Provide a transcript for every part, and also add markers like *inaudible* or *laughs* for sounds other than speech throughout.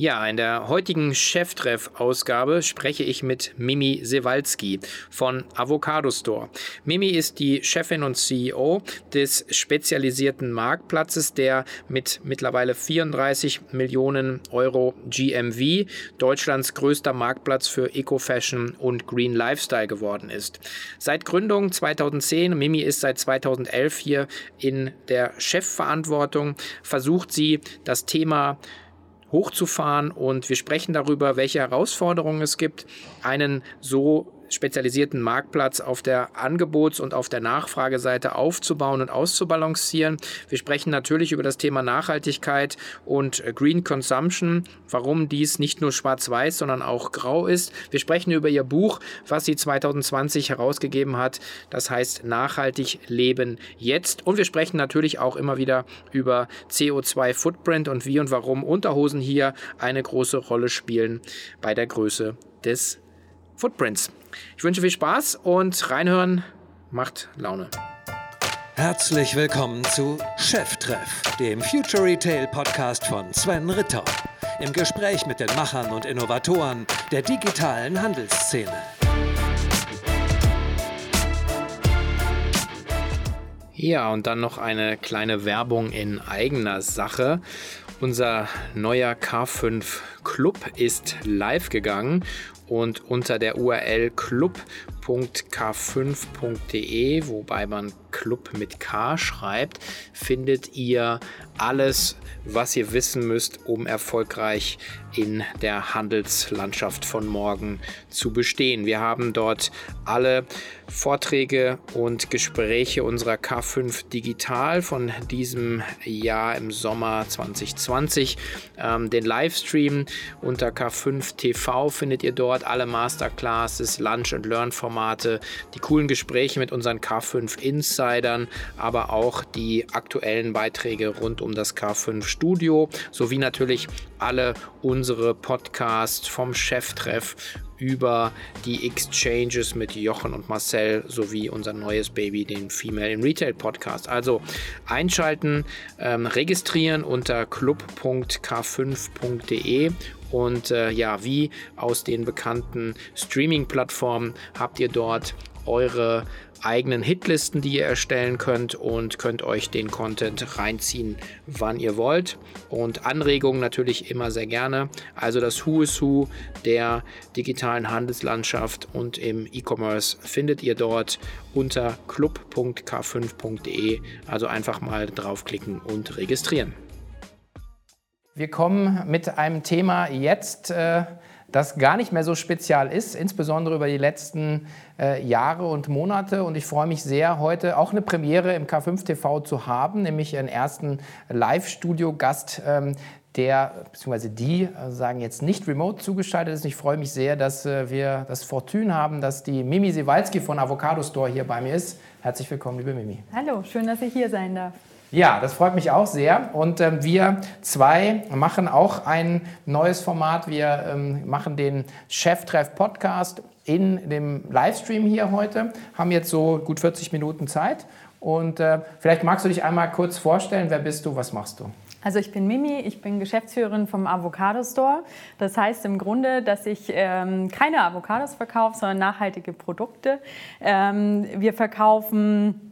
Ja, in der heutigen Cheftreff-Ausgabe spreche ich mit Mimi Sewalski von Avocado Store. Mimi ist die Chefin und CEO des spezialisierten Marktplatzes, der mit mittlerweile 34 Millionen Euro GMV Deutschlands größter Marktplatz für Eco-Fashion und Green Lifestyle geworden ist. Seit Gründung 2010, Mimi ist seit 2011 hier in der Chefverantwortung, versucht sie das Thema hochzufahren. Und wir sprechen darüber, welche Herausforderungen es gibt, einen so spezialisierten Marktplatz auf der Angebots- und auf der Nachfrageseite aufzubauen und auszubalancieren. Wir sprechen natürlich über das Thema Nachhaltigkeit und Green Consumption, warum dies nicht nur schwarz-weiß, sondern auch grau ist. Wir sprechen über ihr Buch, was sie 2020 herausgegeben hat. Das heißt Nachhaltig leben jetzt. Und wir sprechen natürlich auch immer wieder über CO2-Footprint und wie und warum Unterhosen hier eine große Rolle spielen bei der Größe des Footprints. Ich wünsche viel Spaß und reinhören macht Laune. Herzlich willkommen zu Cheftreff, dem Future Retail Podcast von Sven Ritter. Im Gespräch mit den Machern und Innovatoren der digitalen Handelsszene. Ja, und dann noch eine kleine Werbung in eigener Sache. Unser neuer K5 Club ist live gegangen und unter der URL club.k5.de, wobei man Club mit K schreibt, findet ihr alles, was ihr wissen müsst, um erfolgreich in der Handelslandschaft von morgen zu bestehen. Wir haben dort alle Vorträge und Gespräche unserer K5 Digital von diesem Jahr im Sommer 2020. Ähm, den Livestream unter K5 TV findet ihr dort alle Masterclasses, Lunch- and Learn-Formate, die coolen Gespräche mit unseren K5 Insidern, aber auch die aktuellen Beiträge rund um das K5 Studio sowie natürlich alle unsere Podcasts vom Cheftreff über die Exchanges mit Jochen und Marcel sowie unser neues Baby, den Female in Retail Podcast. Also einschalten, ähm, registrieren unter club.k5.de und äh, ja, wie aus den bekannten Streaming-Plattformen habt ihr dort eure eigenen Hitlisten, die ihr erstellen könnt und könnt euch den Content reinziehen, wann ihr wollt. Und Anregungen natürlich immer sehr gerne. Also das Who is Who der digitalen Handelslandschaft und im E-Commerce findet ihr dort unter club.k5.de. Also einfach mal draufklicken und registrieren. Wir kommen mit einem Thema jetzt. Äh das gar nicht mehr so spezial ist, insbesondere über die letzten äh, Jahre und Monate. Und ich freue mich sehr, heute auch eine Premiere im K5 TV zu haben, nämlich einen ersten Live-Studio-Gast, ähm, der bzw. die äh, sagen jetzt nicht remote zugeschaltet ist. Ich freue mich sehr, dass wir das Fortune haben, dass die Mimi Siewalski von Avocado Store hier bei mir ist. Herzlich willkommen, liebe Mimi. Hallo, schön, dass ich hier sein darf. Ja, das freut mich auch sehr. Und ähm, wir zwei machen auch ein neues Format. Wir ähm, machen den Cheftreff Podcast in dem Livestream hier heute. Haben jetzt so gut 40 Minuten Zeit. Und äh, vielleicht magst du dich einmal kurz vorstellen. Wer bist du? Was machst du? Also ich bin Mimi, ich bin Geschäftsführerin vom Avocado Store. Das heißt im Grunde, dass ich ähm, keine Avocados verkaufe, sondern nachhaltige Produkte. Ähm, wir verkaufen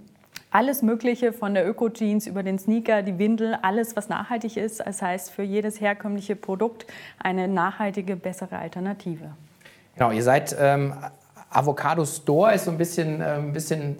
alles Mögliche von der Öko-Jeans über den Sneaker, die Windel, alles, was nachhaltig ist. Das heißt, für jedes herkömmliche Produkt eine nachhaltige, bessere Alternative. Genau, ihr seid ähm, Avocado Store ist so ein bisschen, äh, ein bisschen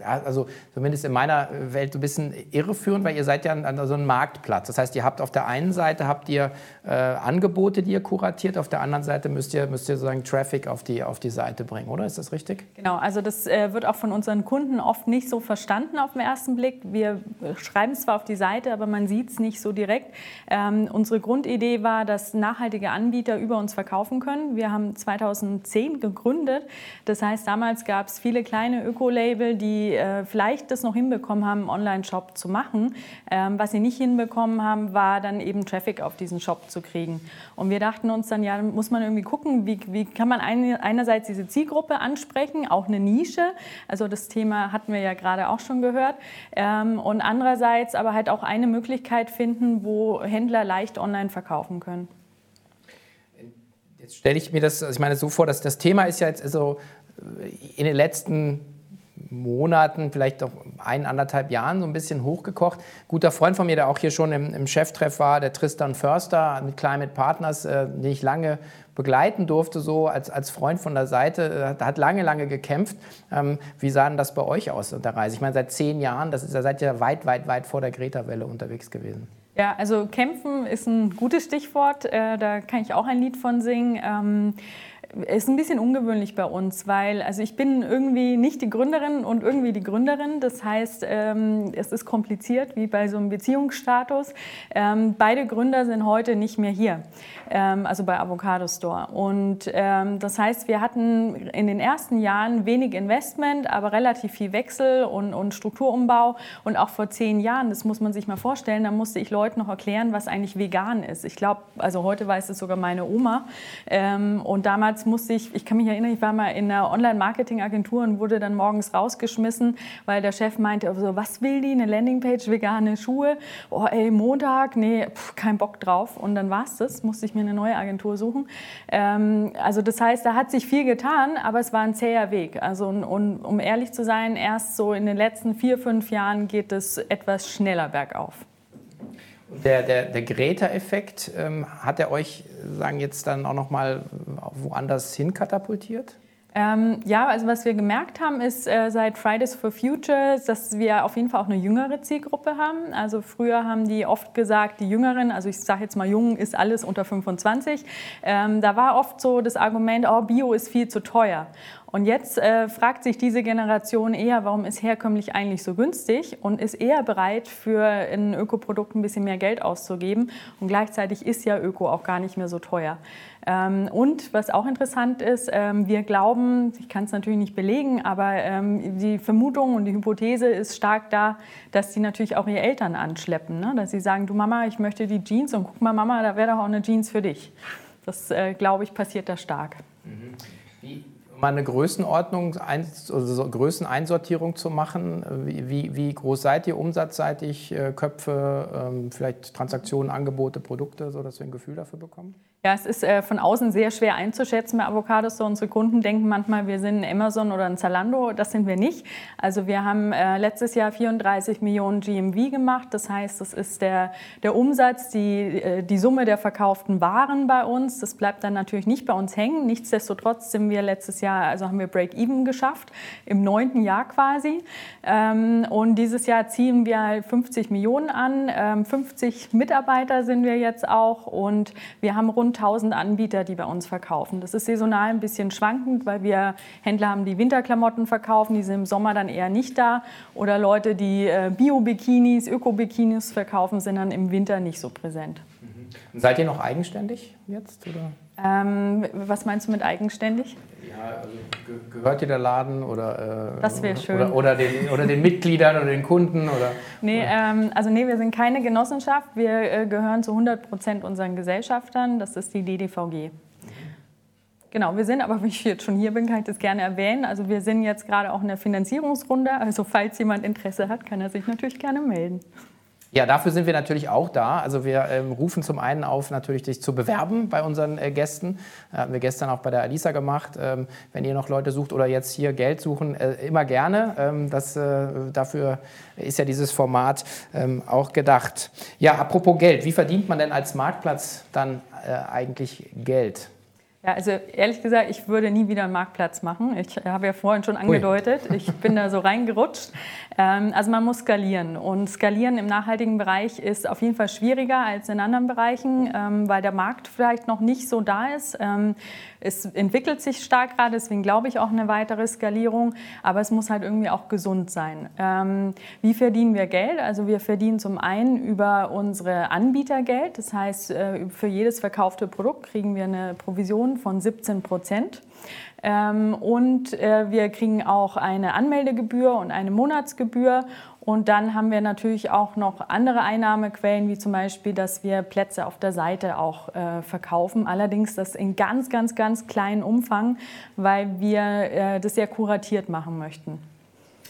äh, also zumindest in meiner Welt so ein bisschen irreführend, weil ihr seid ja an, so einem Marktplatz. Das heißt, ihr habt auf der einen Seite habt ihr äh, Angebote, die ihr kuratiert, auf der anderen Seite müsst ihr, müsst ihr sozusagen Traffic auf die, auf die Seite bringen, oder? Ist das richtig? Genau, also das äh, wird auch von unseren Kunden oft nicht so verstanden auf den ersten Blick. Wir schreiben es zwar auf die Seite, aber man sieht es nicht so direkt. Ähm, unsere Grundidee war, dass nachhaltige Anbieter über uns verkaufen können. Wir haben 2010 gegründet das heißt, damals gab es viele kleine Öko-Label, die äh, vielleicht das noch hinbekommen haben, einen Online-Shop zu machen. Ähm, was sie nicht hinbekommen haben, war dann eben Traffic auf diesen Shop zu kriegen. Und wir dachten uns dann, ja, muss man irgendwie gucken, wie, wie kann man eine, einerseits diese Zielgruppe ansprechen, auch eine Nische. Also das Thema hatten wir ja gerade auch schon gehört. Ähm, und andererseits aber halt auch eine Möglichkeit finden, wo Händler leicht online verkaufen können. Jetzt stelle ich mir das, also ich meine, so vor, dass das Thema ist ja jetzt also in den letzten Monaten, vielleicht auch ein, anderthalb Jahren so ein bisschen hochgekocht. Guter Freund von mir, der auch hier schon im, im Cheftreff war, der Tristan Förster mit Climate Partners, äh, den ich lange begleiten durfte, so als, als Freund von der Seite, äh, hat lange, lange gekämpft. Ähm, wie sah denn das bei euch aus der Reise? Ich meine, seit zehn Jahren, da seid ihr weit, weit, weit vor der Greta-Welle unterwegs gewesen. Ja, also kämpfen ist ein gutes Stichwort. Äh, da kann ich auch ein Lied von singen. Ist ein bisschen ungewöhnlich bei uns, weil also ich bin irgendwie nicht die Gründerin und irgendwie die Gründerin. Das heißt, ähm, es ist kompliziert wie bei so einem Beziehungsstatus. Ähm, beide Gründer sind heute nicht mehr hier, ähm, also bei Avocado Store. Und das heißt, wir hatten in den ersten Jahren wenig Investment, aber relativ viel Wechsel und, und Strukturumbau. Und auch vor zehn Jahren, das muss man sich mal vorstellen, da musste ich Leuten noch erklären, was eigentlich vegan ist. Ich glaube, also heute weiß es sogar meine Oma. Und damals damals musste ich, ich kann mich erinnern, ich war mal in einer Online-Marketing-Agentur und wurde dann morgens rausgeschmissen, weil der Chef meinte, so, was will die, eine Landingpage, vegane Schuhe? Oh ey, Montag, nee, pf, kein Bock drauf. Und dann war es das, musste ich mir eine neue Agentur suchen. Ähm, also das heißt, da hat sich viel getan, aber es war ein zäher Weg. Also und, und, um ehrlich zu sein, erst so in den letzten vier, fünf Jahren geht es etwas schneller bergauf. Der, der, der Greta-Effekt, ähm, hat er euch, sagen jetzt dann auch noch mal woanders hin katapultiert? Ähm, ja, also was wir gemerkt haben, ist äh, seit Fridays for Future, dass wir auf jeden Fall auch eine jüngere Zielgruppe haben. Also früher haben die oft gesagt, die Jüngeren, also ich sage jetzt mal jung, ist alles unter 25. Ähm, da war oft so das Argument, oh, Bio ist viel zu teuer. Und jetzt äh, fragt sich diese Generation eher, warum ist herkömmlich eigentlich so günstig und ist eher bereit, für ein Ökoprodukt ein bisschen mehr Geld auszugeben. Und gleichzeitig ist ja Öko auch gar nicht mehr so teuer. Ähm, und was auch interessant ist, ähm, wir glauben, ich kann es natürlich nicht belegen, aber ähm, die Vermutung und die Hypothese ist stark da, dass sie natürlich auch ihre Eltern anschleppen. Ne? Dass sie sagen, du Mama, ich möchte die Jeans und guck mal Mama, da wäre doch auch eine Jeans für dich. Das, äh, glaube ich, passiert da stark. Mhm. Wie mal eine Größenordnung, also Größeneinsortierung zu machen. Wie, wie, groß seid ihr umsatzseitig, äh, Köpfe, vielleicht Transaktionen, Angebote, Produkte, sodass wir ein Gefühl dafür bekommen? Ja, es ist äh, von außen sehr schwer einzuschätzen bei Avocados. So unsere Kunden denken manchmal, wir sind ein Amazon oder ein Zalando. Das sind wir nicht. Also wir haben äh, letztes Jahr 34 Millionen GMV gemacht. Das heißt, das ist der, der Umsatz, die, äh, die Summe der verkauften Waren bei uns. Das bleibt dann natürlich nicht bei uns hängen. Nichtsdestotrotz sind wir letztes Jahr, also haben wir Break-Even geschafft, im neunten Jahr quasi. Ähm, und dieses Jahr ziehen wir 50 Millionen an. Ähm, 50 Mitarbeiter sind wir jetzt auch. Und wir haben rund rund 1000 Anbieter, die bei uns verkaufen. Das ist saisonal ein bisschen schwankend, weil wir Händler haben, die Winterklamotten verkaufen, die sind im Sommer dann eher nicht da. Oder Leute, die äh, Bio-Bikinis, Öko-Bikinis verkaufen, sind dann im Winter nicht so präsent. Mhm. Seid ihr noch eigenständig jetzt? Oder? Ähm, was meinst du mit eigenständig? Ja, also gehört dir der Laden oder, äh, das schön. Oder, oder, den, oder den Mitgliedern oder den Kunden? Oder, nee, ähm, also nee, wir sind keine Genossenschaft. Wir äh, gehören zu 100 Prozent unseren Gesellschaftern. Das ist die DDVG. Genau, wir sind aber, wie ich jetzt schon hier bin, kann ich das gerne erwähnen. Also wir sind jetzt gerade auch in der Finanzierungsrunde. Also falls jemand Interesse hat, kann er sich natürlich gerne melden. Ja, dafür sind wir natürlich auch da. Also wir ähm, rufen zum einen auf, natürlich dich zu bewerben bei unseren äh, Gästen. Äh, haben wir gestern auch bei der Alisa gemacht. Ähm, wenn ihr noch Leute sucht oder jetzt hier Geld suchen, äh, immer gerne. Ähm, das, äh, dafür ist ja dieses Format ähm, auch gedacht. Ja, apropos Geld. Wie verdient man denn als Marktplatz dann äh, eigentlich Geld? Ja, also ehrlich gesagt, ich würde nie wieder einen Marktplatz machen. Ich habe ja vorhin schon angedeutet, Ui. *laughs* ich bin da so reingerutscht. Ähm, also man muss skalieren und skalieren im nachhaltigen Bereich ist auf jeden Fall schwieriger als in anderen Bereichen, ähm, weil der Markt vielleicht noch nicht so da ist. Ähm, es entwickelt sich stark gerade, deswegen glaube ich auch eine weitere Skalierung, aber es muss halt irgendwie auch gesund sein. Wie verdienen wir Geld? Also wir verdienen zum einen über unsere Anbietergeld, das heißt äh, für jedes verkaufte Produkt kriegen wir eine Provision von 17 Prozent. Ähm, und äh, wir kriegen auch eine Anmeldegebühr und eine Monatsgebühr. Und dann haben wir natürlich auch noch andere Einnahmequellen, wie zum Beispiel, dass wir Plätze auf der Seite auch äh, verkaufen. Allerdings das in ganz, ganz, ganz kleinen Umfang, weil wir äh, das sehr kuratiert machen möchten.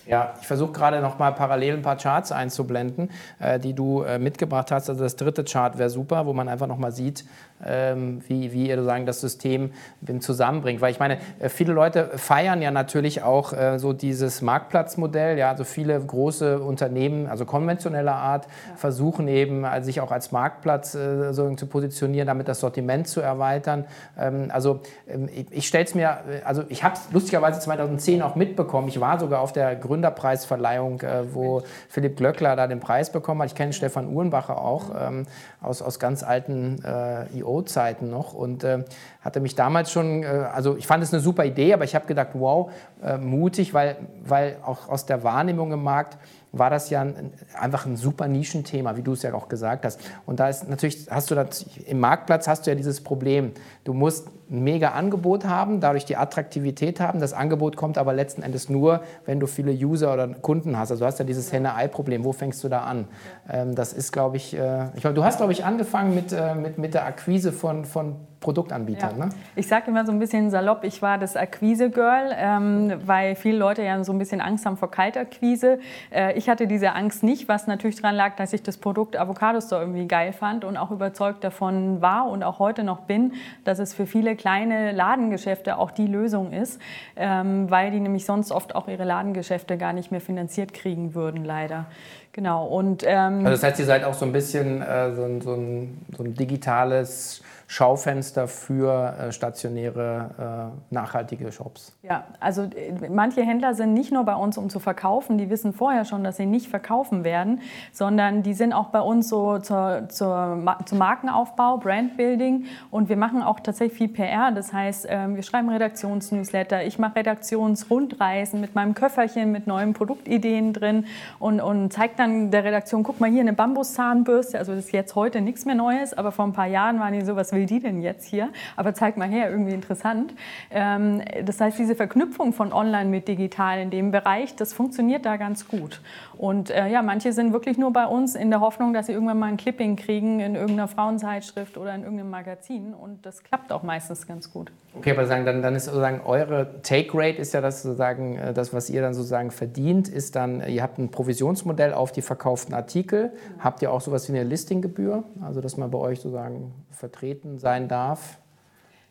Ja, ich versuche gerade noch mal parallel ein paar Charts einzublenden, äh, die du äh, mitgebracht hast. Also das dritte Chart wäre super, wo man einfach noch mal sieht, wie, wie ihr sozusagen das System zusammenbringt. Weil ich meine, äh, viele Leute feiern ja natürlich auch äh, so dieses Marktplatzmodell. Ja, also viele große Unternehmen, also konventioneller Art, ja. versuchen eben äh, sich auch als Marktplatz so zu positionieren, damit das Sortiment zu erweitern. Ähm, also ähm, ich, ich stelle es mir, also ich habe es lustigerweise 2010 auch mitbekommen. Ich war sogar auf der Gründerpreisverleihung, wo Philipp Glöckler da den Preis bekommen hat. Ich kenne Stefan Uhrenbacher auch ähm, aus, aus ganz alten äh, IO-Zeiten noch und äh, hatte mich damals schon, äh, also ich fand es eine super Idee, aber ich habe gedacht, wow, äh, mutig, weil, weil auch aus der Wahrnehmung im Markt war das ja ein, einfach ein super Nischenthema, wie du es ja auch gesagt hast. Und da ist natürlich, hast du das, im Marktplatz hast du ja dieses Problem. Du musst ein mega Angebot haben, dadurch die Attraktivität haben. Das Angebot kommt aber letzten Endes nur, wenn du viele User oder Kunden hast. Also du hast ja dieses Henne-Ei-Problem. Wo fängst du da an? Ähm, das ist, glaube ich, äh, ich meine, du hast, glaube ich, angefangen mit, äh, mit, mit der Akquise von, von Produktanbietern. Ja. Ne? Ich sage immer so ein bisschen salopp, ich war das Akquise-Girl, ähm, weil viele Leute ja so ein bisschen Angst haben vor Kaltakquise. Äh, ich hatte diese Angst nicht, was natürlich daran lag, dass ich das Produkt Avocado Store irgendwie geil fand und auch überzeugt davon war und auch heute noch bin, dass es für viele kleine Ladengeschäfte auch die Lösung ist, ähm, weil die nämlich sonst oft auch ihre Ladengeschäfte gar nicht mehr finanziert kriegen würden, leider. Genau. Und, ähm, also das heißt, ihr seid auch so ein bisschen äh, so, ein, so, ein, so ein digitales Schaufenster für äh, stationäre, äh, nachhaltige Shops. Ja, also äh, manche Händler sind nicht nur bei uns, um zu verkaufen, die wissen vorher schon, dass sie nicht verkaufen werden, sondern die sind auch bei uns so zur, zur, zum Markenaufbau, Brandbuilding und wir machen auch tatsächlich viel PR. Das heißt, ähm, wir schreiben Redaktionsnewsletter, ich mache Redaktionsrundreisen mit meinem Köfferchen mit neuen Produktideen drin und, und zeige dann der Redaktion, guck mal hier eine Bambuszahnbürste, also das ist jetzt heute nichts mehr Neues, aber vor ein paar Jahren waren die sowas will die denn jetzt hier? Aber zeig mal her, irgendwie interessant. Ähm, das heißt, diese Verknüpfung von Online mit Digital in dem Bereich, das funktioniert da ganz gut. Und äh, ja, manche sind wirklich nur bei uns in der Hoffnung, dass sie irgendwann mal ein Clipping kriegen in irgendeiner Frauenzeitschrift oder in irgendeinem Magazin. Und das klappt auch meistens ganz gut. Okay, aber sagen, dann, dann ist sozusagen eure Take Rate ist ja das sozusagen, äh, das, was ihr dann sozusagen verdient, ist dann, ihr habt ein Provisionsmodell auf die verkauften Artikel. Habt ihr auch sowas wie eine Listinggebühr? Also, dass man bei euch sozusagen vertreten sein darf?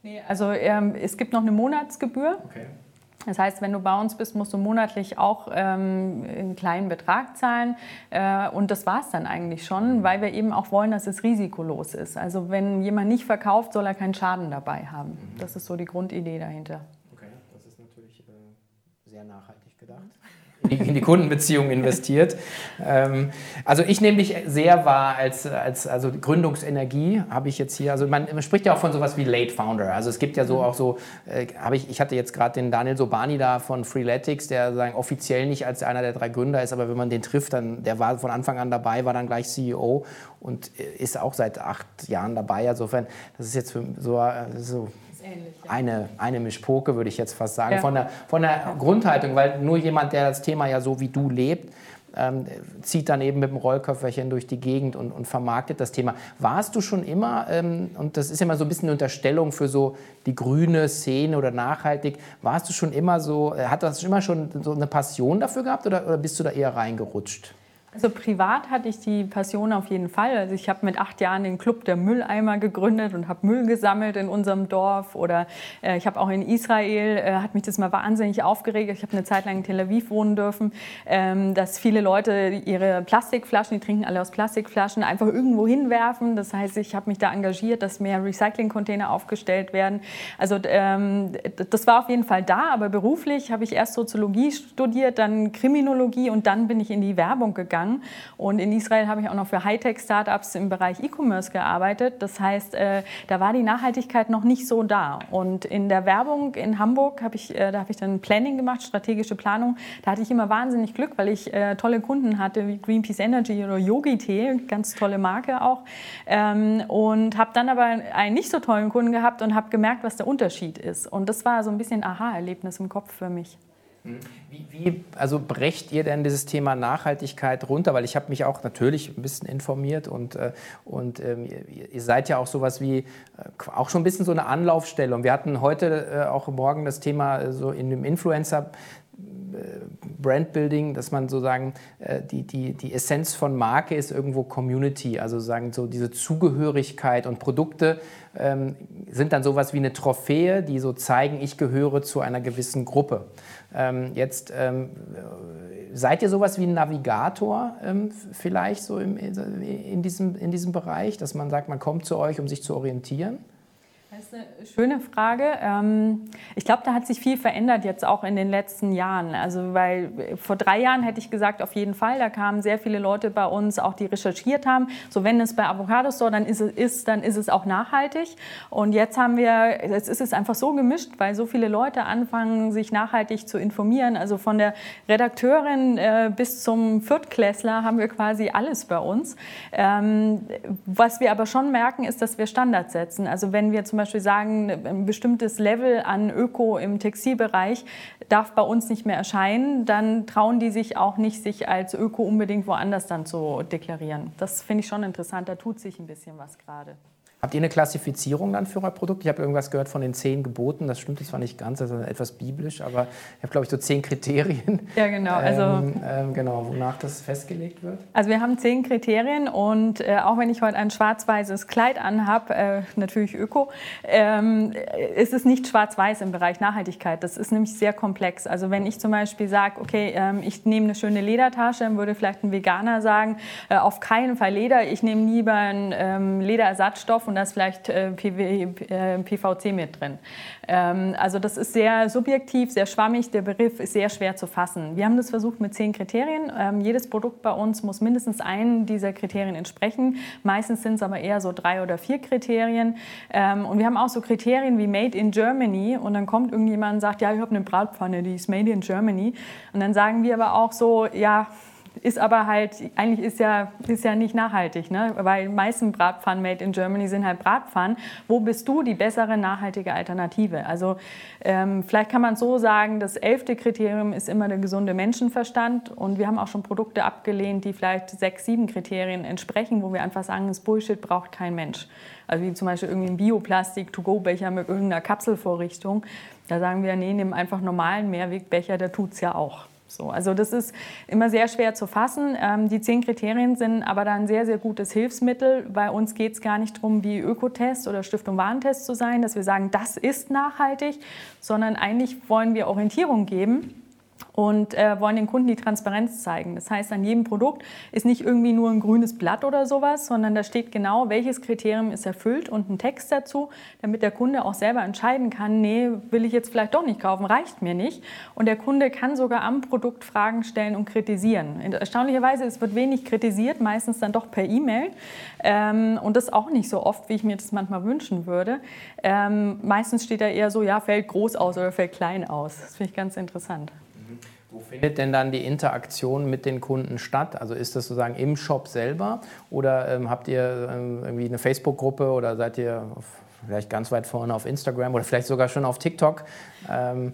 Nee, also ähm, es gibt noch eine Monatsgebühr. Okay. Das heißt, wenn du bei uns bist, musst du monatlich auch ähm, einen kleinen Betrag zahlen. Äh, und das war es dann eigentlich schon, weil wir eben auch wollen, dass es risikolos ist. Also wenn jemand nicht verkauft, soll er keinen Schaden dabei haben. Mhm. Das ist so die Grundidee dahinter. Okay, das ist natürlich äh, sehr nachhaltig gedacht in die Kundenbeziehung investiert. Ähm, also ich nehme mich sehr wahr als, als also Gründungsenergie habe ich jetzt hier. Also man, man, spricht ja auch von sowas wie Late Founder. Also es gibt ja so auch so, äh, habe ich, ich hatte jetzt gerade den Daniel Sobani da von Freeletics, der sagen, offiziell nicht als einer der drei Gründer ist, aber wenn man den trifft, dann der war von Anfang an dabei, war dann gleich CEO und ist auch seit acht Jahren dabei. Insofern, das ist jetzt für so, äh, so ähnlich. Ja. Eine, eine Mischpoke, würde ich jetzt fast sagen, ja. von der, von der. Grundhaltung, weil nur jemand, der das Thema ja so wie du lebt, ähm, zieht dann eben mit dem Rollköfferchen durch die Gegend und, und vermarktet das Thema. Warst du schon immer, ähm, und das ist ja immer so ein bisschen eine Unterstellung für so die grüne Szene oder nachhaltig, warst du schon immer so, äh, hat das immer schon so eine Passion dafür gehabt oder, oder bist du da eher reingerutscht? Also privat hatte ich die Passion auf jeden Fall. Also ich habe mit acht Jahren den Club der Mülleimer gegründet und habe Müll gesammelt in unserem Dorf. Oder äh, ich habe auch in Israel, äh, hat mich das mal wahnsinnig aufgeregt. Ich habe eine Zeit lang in Tel Aviv wohnen dürfen, ähm, dass viele Leute ihre Plastikflaschen, die trinken alle aus Plastikflaschen, einfach irgendwo hinwerfen. Das heißt, ich habe mich da engagiert, dass mehr Recyclingcontainer aufgestellt werden. Also ähm, das war auf jeden Fall da, aber beruflich habe ich erst Soziologie studiert, dann Kriminologie und dann bin ich in die Werbung gegangen gegangen. Und in Israel habe ich auch noch für Hightech-Startups im Bereich E-Commerce gearbeitet. Das heißt, äh, da war die Nachhaltigkeit noch nicht so da. Und in der Werbung in Hamburg habe ich, äh, da habe ich dann Planning gemacht, strategische Planung. Da hatte ich immer wahnsinnig Glück, weil ich äh, tolle Kunden hatte wie Greenpeace Energy oder Yogi Tee, ganz tolle Marke auch. Ähm, und habe dann aber einen nicht so tollen Kunden gehabt und habe gemerkt, was der Unterschied ist. Und das war so ein bisschen Aha-Erlebnis im Kopf für mich. Wie, wie, also brecht ihr denn dieses Thema Nachhaltigkeit runter? Weil ich habe mich auch natürlich ein bisschen informiert und, äh, und ähm, ihr, seid ja auch sowas wie, äh, auch schon ein bisschen so eine Anlaufstelle. Und wir hatten heute äh, auch morgen das Thema äh, so in dem Influencer Brandbuilding, dass man sozusagen die, die, die Essenz von Marke ist irgendwo Community, also sagen so diese Zugehörigkeit und Produkte ähm, sind dann sowas wie eine Trophäe, die so zeigen, ich gehöre zu einer gewissen Gruppe. Ähm, jetzt ähm, seid ihr sowas wie ein Navigator ähm, vielleicht so im, in, diesem, in diesem Bereich, dass man sagt, man kommt zu euch, um sich zu orientieren? Das ist eine schöne Frage. Ähm, ich glaube, da hat sich viel verändert jetzt auch in den letzten Jahren. Also, weil äh, vor drei Jahren hätte ich gesagt, auf jeden Fall, da kamen sehr viele Leute bei uns, auch die recherchiert haben. So, wenn es bei Avocado Store dann ist, ist, dann ist es auch nachhaltig. Und jetzt haben wir, jetzt ist es einfach so gemischt, weil so viele Leute anfangen, sich nachhaltig zu informieren. Also von der Redakteurin äh, bis zum Viertklässler haben wir quasi alles bei uns. Ähm, was wir aber schon merken, ist, dass wir Standards setzen. Also wenn wir zum Beispiel Beispiel sagen, ein bestimmtes Level an Öko im Textilbereich darf bei uns nicht mehr erscheinen, dann trauen die sich auch nicht, sich als Öko unbedingt woanders dann zu deklarieren. Das finde ich schon interessant, da tut sich ein bisschen was gerade. Habt ihr eine Klassifizierung dann für euer Produkt? Ich habe irgendwas gehört von den zehn Geboten. Das stimmt zwar nicht ganz, das ist etwas biblisch, aber ich habe, glaube ich, so zehn Kriterien. Ja, genau. Also, ähm, ähm, genau, wonach das festgelegt wird. Also wir haben zehn Kriterien und äh, auch wenn ich heute ein schwarz-weißes Kleid anhabe, äh, natürlich öko, ähm, ist es nicht schwarz-weiß im Bereich Nachhaltigkeit. Das ist nämlich sehr komplex. Also wenn ich zum Beispiel sage, okay, ähm, ich nehme eine schöne Ledertasche, dann würde vielleicht ein Veganer sagen, äh, auf keinen Fall Leder, ich nehme lieber einen ähm, Und da ist vielleicht äh, PVC äh, mit drin. Ähm, also das ist sehr subjektiv, sehr schwammig, der Begriff ist sehr schwer zu fassen. Wir haben das versucht mit zehn Kriterien. Ähm, jedes Produkt bei uns muss mindestens einen dieser Kriterien entsprechen. Meistens sind es aber eher so drei oder vier Kriterien. Ähm, und wir haben auch so Kriterien wie Made in Germany und dann kommt irgendjemand und sagt, ja, ich habe eine Bratpfanne, die ist Made in Germany. Und dann sagen wir aber auch so, ja, ist aber halt, eigentlich ist ja, ist ja nicht nachhaltig, ne? weil die meisten Bratpfannen made in Germany sind halt Bratpfannen. Wo bist du die bessere nachhaltige Alternative? Also ähm, vielleicht kann man so sagen, das elfte Kriterium ist immer der gesunde Menschenverstand und wir haben auch schon Produkte abgelehnt, die vielleicht sechs, sieben Kriterien entsprechen, wo wir einfach sagen, das Bullshit braucht kein Mensch. Also wie zum Beispiel irgendwie ein Bioplastik-To-Go-Becher mit irgendeiner Kapselvorrichtung. Da sagen wir, nee, nimm einfach normalen Mehrwegbecher, der tut es ja auch. So, also das ist immer sehr schwer zu fassen. Ähm, die zehn Kriterien sind aber dann ein sehr, sehr gutes Hilfsmittel. Bei uns geht es gar nicht darum, wie Ökotest oder Stiftung Warentest zu sein, dass wir sagen, das ist nachhaltig, sondern eigentlich wollen wir Orientierung geben und äh, wollen den Kunden die Transparenz zeigen. Das heißt, an jedem Produkt ist nicht irgendwie nur ein grünes Blatt oder sowas, sondern da steht genau, welches Kriterium ist erfüllt und ein Text dazu, damit der Kunde auch selber entscheiden kann, nee, will ich jetzt vielleicht doch nicht kaufen, reicht mir nicht. Und der Kunde kann sogar am Produkt Fragen stellen und kritisieren. Erstaunlicherweise, es wird wenig kritisiert, meistens dann doch per E-Mail. Ähm, und das auch nicht so oft, wie ich mir das manchmal wünschen würde. Ähm, meistens steht da eher so, ja, fällt groß aus oder fällt klein aus. Das finde ich ganz interessant. Wo findet denn dann die Interaktion mit den Kunden statt? Also ist das sozusagen im Shop selber oder ähm, habt ihr ähm, irgendwie eine Facebook-Gruppe oder seid ihr auf, vielleicht ganz weit vorne auf Instagram oder vielleicht sogar schon auf TikTok? Ähm,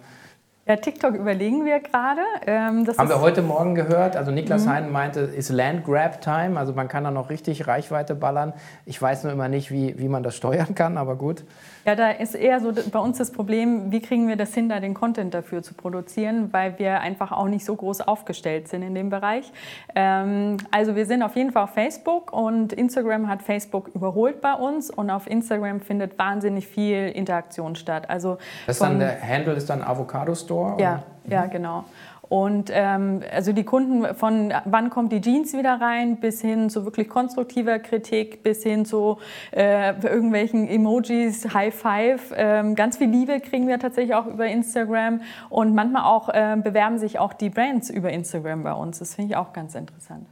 ja, TikTok überlegen wir gerade. Ähm, Haben wir heute Morgen gehört. Also Niklas mhm. Hein meinte, ist Land Grab Time. Also man kann da noch richtig Reichweite ballern. Ich weiß nur immer nicht, wie, wie man das *laughs* steuern kann, aber gut. Ja, da ist eher so bei uns das Problem, wie kriegen wir das hin, da den Content dafür zu produzieren, weil wir einfach auch nicht so groß aufgestellt sind in dem Bereich. Ähm, also wir sind auf jeden Fall auf Facebook und Instagram hat Facebook überholt bei uns und auf Instagram findet wahnsinnig viel Interaktion statt. Also das ist dann der Handle ist dann Avocado Store? Ja, oder? ja, genau. Und ähm, also die Kunden von wann kommt die Jeans wieder rein, bis hin zu wirklich konstruktiver Kritik, bis hin zu äh, irgendwelchen Emojis, High Five. Ähm, ganz viel Liebe kriegen wir tatsächlich auch über Instagram und manchmal auch äh, bewerben sich auch die Brands über Instagram bei uns. Das finde ich auch ganz interessant.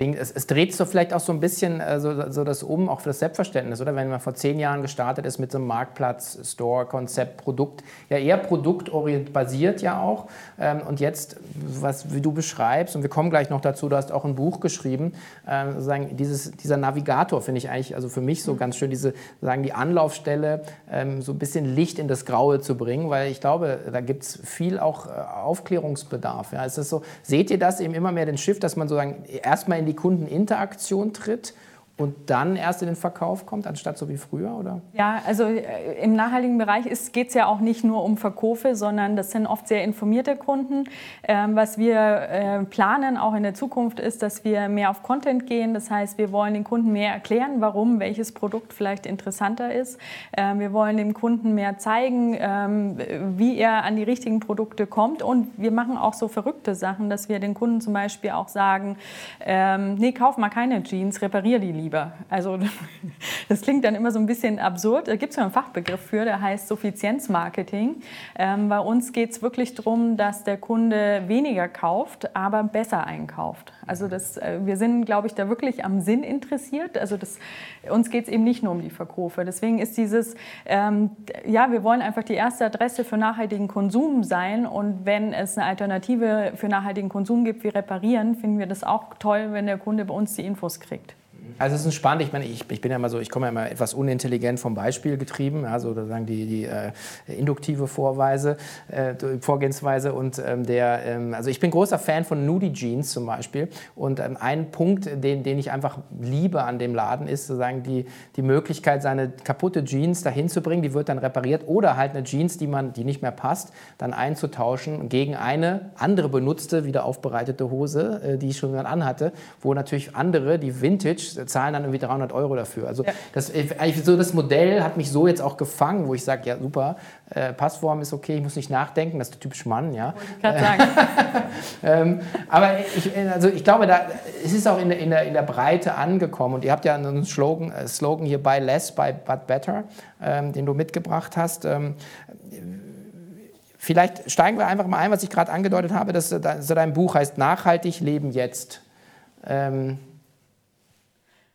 Deswegen, es, es, dreht so vielleicht auch so ein bisschen äh, so, so, das um, auch für das Selbstverständnis, oder? Wenn man vor zehn Jahren gestartet ist mit so einem Marktplatz, Store, Konzept, Produkt, ja eher produktorientiert basiert ja auch. Ähm, und jetzt, was wie du beschreibst, und wir kommen gleich noch dazu, du hast auch ein Buch geschrieben, äh, sozusagen dieses, dieser Navigator finde ich eigentlich, also für mich so ganz schön, diese, sagen die Anlaufstelle, ähm, so ein bisschen Licht in das Graue zu bringen, weil ich glaube, da gibt es viel auch äh, Aufklärungsbedarf. Ja? Ist das so, seht ihr das eben immer mehr den Schiff, dass man sozusagen erstmal in die Kundeninteraktion tritt und dann erst in den Verkauf kommt, anstatt so wie früher? Oder? Ja, also äh, im nachhaltigen Bereich geht es ja auch nicht nur um Verkäufe, sondern das sind oft sehr informierte Kunden. Ähm, was wir äh, planen, auch in der Zukunft, ist, dass wir mehr auf Content gehen. Das heißt, wir wollen den Kunden mehr erklären, warum welches Produkt vielleicht interessanter ist. Ähm, wir wollen dem Kunden mehr zeigen, ähm, wie er an die richtigen Produkte kommt. Und wir machen auch so verrückte Sachen, dass wir den Kunden zum Beispiel auch sagen, ähm, nee, kauf mal keine Jeans, reparier die lieber lieber. Also *laughs* das klingt dann immer so ein bisschen absurd. Da gibt es ja einen Fachbegriff für, der heißt Suffizienzmarketing. Ähm, bei uns geht es wirklich darum, dass der Kunde weniger kauft, aber besser einkauft. Also das, äh, wir sind, glaube ich, da wirklich am Sinn interessiert. Also das, uns geht es eben nicht nur um die Verkäufe. Deswegen ist dieses, ähm, ja, wir wollen einfach die erste Adresse für nachhaltigen Konsum sein. Und wenn es eine Alternative für nachhaltigen Konsum gibt, wie reparieren, finden wir das auch toll, wenn der Kunde bei uns die Infos kriegt. Also es ist spannend, ich meine, ich, ich bin ja immer so, ich komme ja immer etwas unintelligent vom Beispiel getrieben, also sozusagen die, die äh, induktive Vorweise, äh, Vorgehensweise und ähm, der, ähm, also ich bin großer Fan von Nudie Jeans zum Beispiel und ähm, ein Punkt, den, den ich einfach liebe an dem Laden ist sozusagen die, die Möglichkeit, seine kaputte Jeans dahin zu bringen, die wird dann repariert oder halt eine Jeans, die man, die nicht mehr passt, dann einzutauschen gegen eine andere benutzte, wieder aufbereitete Hose, äh, die ich schon anhatte, wo natürlich andere, die Vintage, zahlen dann irgendwie 300 Euro dafür. Also ja. das, eigentlich so das Modell hat mich so jetzt auch gefangen, wo ich sage, ja super, äh, Passform ist okay, ich muss nicht nachdenken, das ist der typisch Mann, ja. Ich sagen. *laughs* ähm, aber ich, also ich glaube, da, es ist auch in der, in, der, in der Breite angekommen und ihr habt ja einen Slogan, äh, Slogan hier, Buy Less, Buy But Better, ähm, den du mitgebracht hast. Ähm, Vielleicht steigen wir einfach mal ein, was ich gerade angedeutet habe, dass, dass dein Buch heißt Nachhaltig Leben jetzt. Ähm,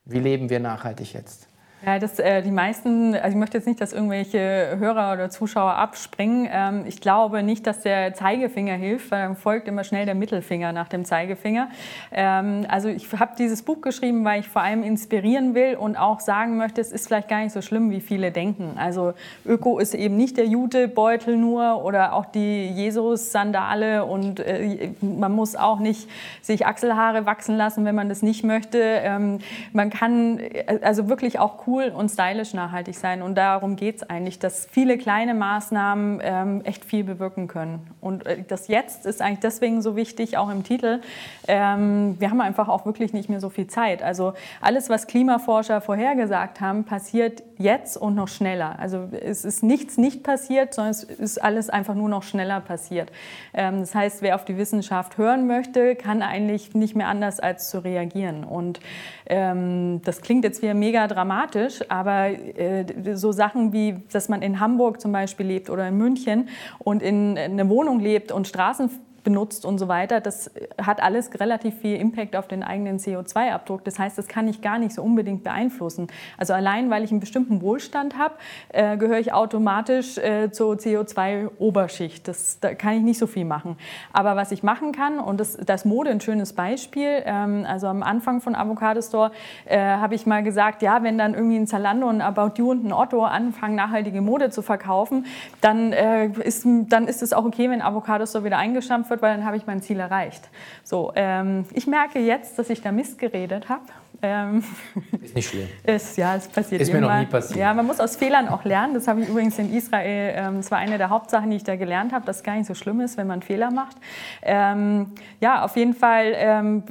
wie leben wir nachhaltig jetzt? Ja, das, äh, die meisten, also ich möchte jetzt nicht, dass irgendwelche Hörer oder Zuschauer abspringen. Ähm, ich glaube nicht, dass der Zeigefinger hilft, weil dann folgt immer schnell der Mittelfinger nach dem Zeigefinger. Ähm, also ich habe dieses Buch geschrieben, weil ich vor allem inspirieren will und auch sagen möchte, es ist vielleicht gar nicht so schlimm, wie viele denken. Also Öko ist eben nicht der Jutebeutel nur oder auch die Jesus-Sandale und äh, man muss auch nicht sich Achselhaare wachsen lassen, wenn man das nicht möchte. Ähm, man kann äh, also wirklich auch cool cool und stylisch nachhaltig sein. Und darum geht es eigentlich, dass viele kleine Maßnahmen ähm, echt viel bewirken können. Und äh, das Jetzt ist eigentlich deswegen so wichtig, auch im Titel. Ähm, wir haben einfach auch wirklich nicht mehr so viel Zeit. Also alles, was Klimaforscher vorhergesagt haben, passiert jetzt und noch schneller. Also es ist nichts nicht passiert, sondern es ist alles einfach nur noch schneller passiert. Ähm, das heißt, wer auf die Wissenschaft hören möchte, kann eigentlich nicht mehr anders als zu reagieren. Und ähm, das klingt jetzt wieder mega dramatisch, aber äh, so Sachen wie, dass man in Hamburg zum Beispiel lebt oder in München und in, in einer Wohnung lebt und Straßen benutzt und so weiter, das hat alles relativ viel Impact auf den eigenen CO2-Abdruck. Das heißt, das kann ich gar nicht so unbedingt beeinflussen. Also allein, weil ich einen bestimmten Wohlstand habe, äh, gehöre ich automatisch äh, zur CO2-Oberschicht. Da kann ich nicht so viel machen. Aber was ich machen kann, und das, das Mode ein schönes Beispiel, ähm, also am Anfang von Avocado Store äh, habe ich mal gesagt, ja, wenn dann irgendwie ein Zalando, ein About You und ein Otto anfangen, nachhaltige Mode zu verkaufen, dann, äh, ist, dann ist es auch okay, wenn Avocado Store wieder eingestampft wird wird, weil dann habe ich mein Ziel erreicht. So, ähm, ich merke jetzt, dass ich da Mist geredet habe. Ähm, ist nicht schlimm. *laughs* Ist, ja, es passiert Ist mir noch nie passiert. Ja, man muss aus Fehlern auch lernen. Das habe ich übrigens in Israel, ähm, das war eine der Hauptsachen, die ich da gelernt habe, dass es gar nicht so schlimm ist, wenn man Fehler macht. Ähm, ja, auf jeden Fall, ähm,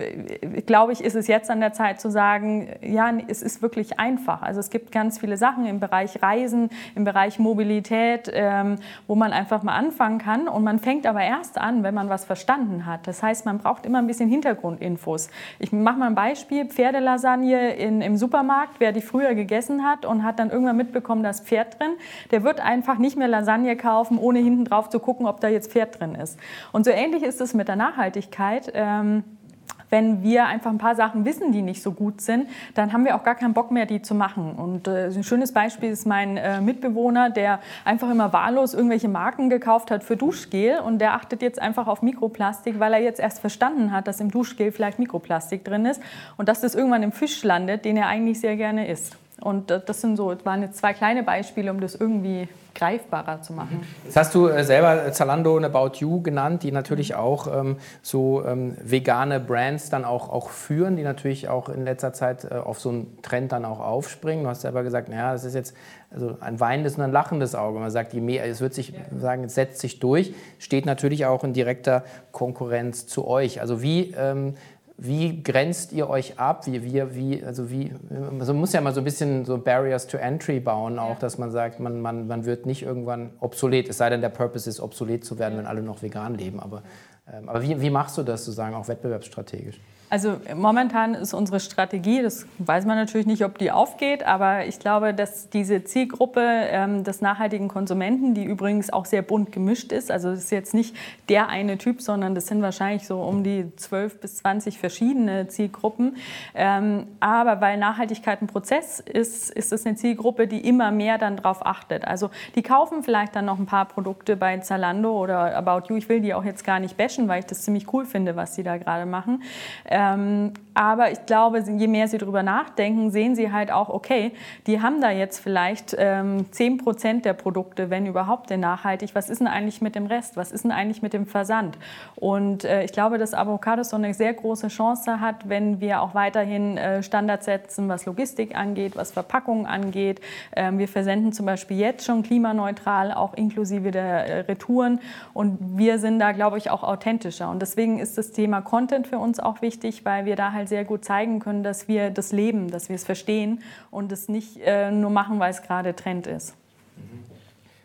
glaube ich, ist es jetzt an der Zeit zu sagen, ja, es ist wirklich einfach. Also es gibt ganz viele Sachen im Bereich Reisen, im Bereich Mobilität, ähm, wo man einfach mal anfangen kann. Und man fängt aber erst an, wenn man was verstanden hat. Das heißt, man braucht immer ein bisschen Hintergrundinfos. Ich mache mal ein Beispiel, Lasagne in, im Supermarkt, wer die früher gegessen hat und hat dann irgendwann mitbekommen, da ist Pferd drin, der wird einfach nicht mehr Lasagne kaufen, ohne hinten drauf zu gucken, ob da jetzt Pferd drin ist. Und so ähnlich ist es mit der Nachhaltigkeit. Ähm, wenn wir einfach ein paar Sachen wissen, die nicht so gut sind, dann haben wir auch gar keinen Bock mehr, die zu machen. Und äh, ein schönes Beispiel ist mein äh, Mitbewohner, der einfach immer wahllos irgendwelche Marken gekauft hat für Duschgel und der achtet jetzt einfach auf Mikroplastik, weil er jetzt erst verstanden hat, dass im Duschgel vielleicht Mikroplastik drin ist und dass das irgendwann im Fisch landet, den er eigentlich sehr gerne isst. Und das sind so, waren jetzt zwei kleine Beispiele, um das irgendwie greifbarer zu machen. Jetzt hast du äh, selber Zalando und About You genannt, die natürlich auch ähm, so ähm, vegane Brands dann auch, auch führen, die natürlich auch in letzter Zeit äh, auf so einen Trend dann auch aufspringen. Du hast selber gesagt, naja, das ist jetzt also ein weinendes und ein lachendes Auge. Man sagt, je mehr, es wird sich ja. sagen, es setzt sich durch, steht natürlich auch in direkter Konkurrenz zu euch. Also wie ähm, wie grenzt ihr euch ab? Wie, wie, wie, also wie, also man muss ja mal so ein bisschen so Barriers to Entry bauen, auch, dass man sagt, man, man, man wird nicht irgendwann obsolet, es sei denn, der Purpose ist, obsolet zu werden, wenn alle noch vegan leben. Aber, ähm, aber wie, wie machst du das sozusagen auch wettbewerbsstrategisch? Also momentan ist unsere Strategie, das weiß man natürlich nicht, ob die aufgeht, aber ich glaube, dass diese Zielgruppe ähm, des nachhaltigen Konsumenten, die übrigens auch sehr bunt gemischt ist, also es ist jetzt nicht der eine Typ, sondern das sind wahrscheinlich so um die 12 bis 20 verschiedene Zielgruppen. Ähm, aber weil Nachhaltigkeit ein Prozess ist, ist es eine Zielgruppe, die immer mehr dann darauf achtet. Also die kaufen vielleicht dann noch ein paar Produkte bei Zalando oder About You. Ich will die auch jetzt gar nicht bashen, weil ich das ziemlich cool finde, was sie da gerade machen. Ähm, aber ich glaube, je mehr sie darüber nachdenken, sehen sie halt auch, okay, die haben da jetzt vielleicht ähm, 10 Prozent der Produkte, wenn überhaupt, denn nachhaltig. Was ist denn eigentlich mit dem Rest? Was ist denn eigentlich mit dem Versand? Und äh, ich glaube, dass Avocados so eine sehr große Chance hat, wenn wir auch weiterhin äh, Standards setzen, was Logistik angeht, was Verpackungen angeht. Ähm, wir versenden zum Beispiel jetzt schon klimaneutral, auch inklusive der äh, Retouren. Und wir sind da, glaube ich, auch authentischer. Und deswegen ist das Thema Content für uns auch wichtig wichtig, weil wir da halt sehr gut zeigen können, dass wir das leben, dass wir es verstehen und es nicht äh, nur machen, weil es gerade Trend ist.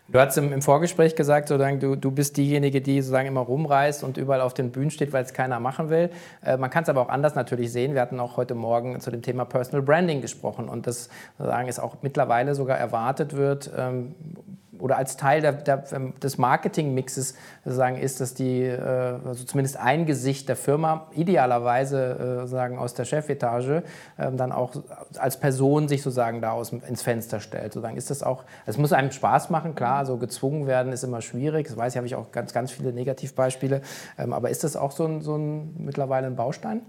Du hast im, im Vorgespräch gesagt, sozusagen, du, du bist diejenige, die sozusagen immer rumreist und überall auf den Bühnen steht, weil es keiner machen will. Äh, man kann es aber auch anders natürlich sehen. Wir hatten auch heute Morgen zu dem Thema Personal Branding gesprochen und das sozusagen es auch mittlerweile sogar erwartet wird, ähm, oder als Teil der, der, ähm, des Marketingmixes sozusagen ist, dass die, äh, also zumindest ein Gesicht der Firma idealerweise äh, sagen aus der Chefetage ähm, dann auch als Person sich sozusagen da aus, ins Fenster stellt. Sozusagen ist das auch, es muss einem Spaß machen, klar, so gezwungen werden ist immer schwierig. Das weiß ich, habe ich auch ganz, ganz viele Negativbeispiele. Ähm, aber ist das auch so ein, so ein mittlerweile ein Baustein?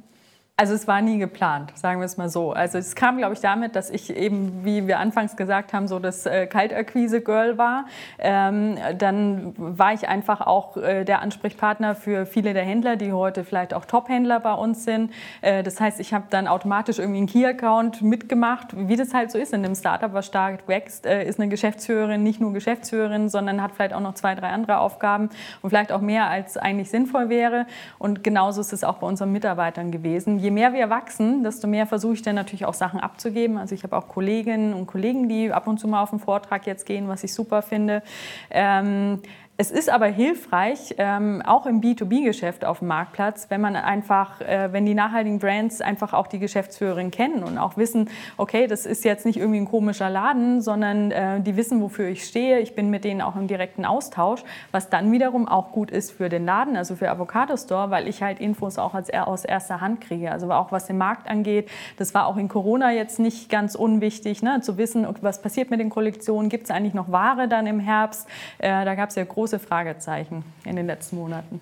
Also es war nie geplant, sagen wir es mal so. Also es kam, glaube ich, damit, dass ich eben, wie wir anfangs gesagt haben, so das äh, Kaltakquise-Girl war. Ähm, dann war ich einfach auch äh, der Ansprechpartner für viele der Händler, die heute vielleicht auch Top-Händler bei uns sind. Äh, das heißt, ich habe dann automatisch irgendwie einen Key-Account mitgemacht. Wie das halt so ist in einem Startup, was stark wächst, äh, ist eine Geschäftsführerin nicht nur Geschäftsführerin, sondern hat vielleicht auch noch zwei, drei andere Aufgaben und vielleicht auch mehr, als eigentlich sinnvoll wäre. Und genauso ist es auch bei unseren Mitarbeitern gewesen. Je mehr wir wachsen, desto mehr versuche ich dann natürlich auch Sachen abzugeben. Also ich habe auch Kolleginnen und Kollegen, die ab und zu mal auf einen Vortrag jetzt gehen, was ich super finde. Ähm, es ist aber hilfreich, ähm, auch im B2B-Geschäft auf dem Marktplatz, wenn man einfach, äh, wenn die nachhaltigen Brands einfach auch die Geschäftsführerin kennen und auch wissen, okay, das ist jetzt nicht irgendwie ein komischer Laden, sondern äh, die wissen, wofür ich stehe. Ich bin mit denen auch im direkten Austausch, was dann wiederum auch gut ist für den Laden, also für Avocado Store, weil ich halt Infos auch als, aus erster Hand kriege. Also auch was den Markt angeht. Das war auch in Corona jetzt nicht ganz unwichtig, ne, zu wissen, was passiert mit den Kollektionen. Gibt es eigentlich noch Ware dann im Herbst? Äh, da gab es ja große große Fragezeichen in den letzten Monaten.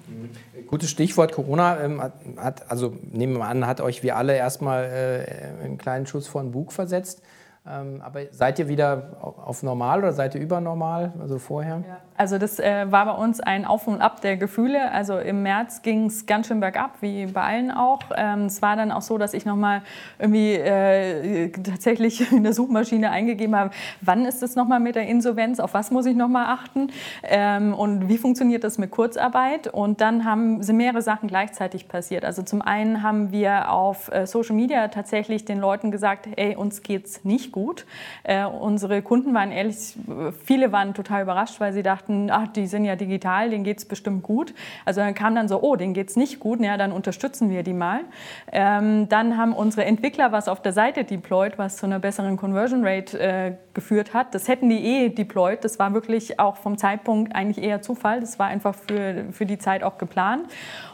Gutes Stichwort Corona. Ähm, hat, also nehmen wir an, hat euch wie alle erstmal äh, einen kleinen Schuss vor den Bug versetzt. Ähm, aber seid ihr wieder auf normal oder seid ihr übernormal, also vorher? Ja. Also das äh, war bei uns ein Auf und Ab der Gefühle. Also im März ging es ganz schön bergab, wie bei allen auch. Ähm, es war dann auch so, dass ich nochmal irgendwie äh, tatsächlich *laughs* in der Suchmaschine eingegeben habe, wann ist es nochmal mit der Insolvenz, auf was muss ich nochmal achten ähm, und wie funktioniert das mit Kurzarbeit. Und dann haben, sind mehrere Sachen gleichzeitig passiert. Also zum einen haben wir auf äh, Social Media tatsächlich den Leuten gesagt, ey, uns geht's nicht gut. Äh, unsere Kunden waren ehrlich, viele waren total überrascht, weil sie dachten, ach, die sind ja digital, denen geht es bestimmt gut. Also dann kam dann so, oh, denen geht es nicht gut, ja, dann unterstützen wir die mal. Ähm, dann haben unsere Entwickler was auf der Seite deployed, was zu einer besseren Conversion Rate äh, geführt hat. Das hätten die eh deployed. Das war wirklich auch vom Zeitpunkt eigentlich eher Zufall. Das war einfach für, für die Zeit auch geplant.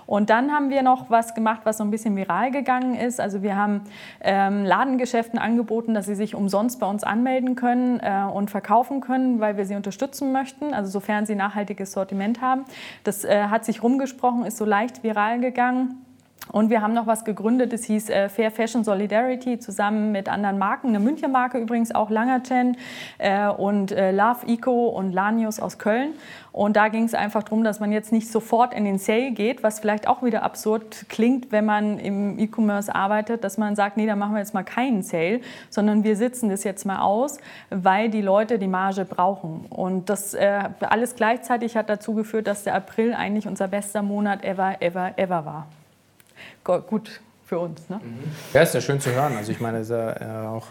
Und dann haben wir noch was gemacht, was so ein bisschen viral gegangen ist. Also wir haben ähm, Ladengeschäften angeboten, dass sie sich umsonst bei uns anmelden können äh, und verkaufen können, weil wir sie unterstützen möchten, also sofern sie nachhaltiges Sortiment haben. Das äh, hat sich rumgesprochen, ist so leicht viral gegangen. Und wir haben noch was gegründet, das hieß äh, Fair Fashion Solidarity, zusammen mit anderen Marken, eine Münchner Marke übrigens auch, Langerchen äh, und äh, Love Eco und Lanius aus Köln. Und da ging es einfach darum, dass man jetzt nicht sofort in den Sale geht, was vielleicht auch wieder absurd klingt, wenn man im E-Commerce arbeitet, dass man sagt, nee, da machen wir jetzt mal keinen Sale, sondern wir sitzen das jetzt mal aus, weil die Leute die Marge brauchen. Und das äh, alles gleichzeitig hat dazu geführt, dass der April eigentlich unser bester Monat ever, ever, ever war gut für uns. Ne? Ja, ist ja schön zu hören. Also ich meine, ist ja äh, auch,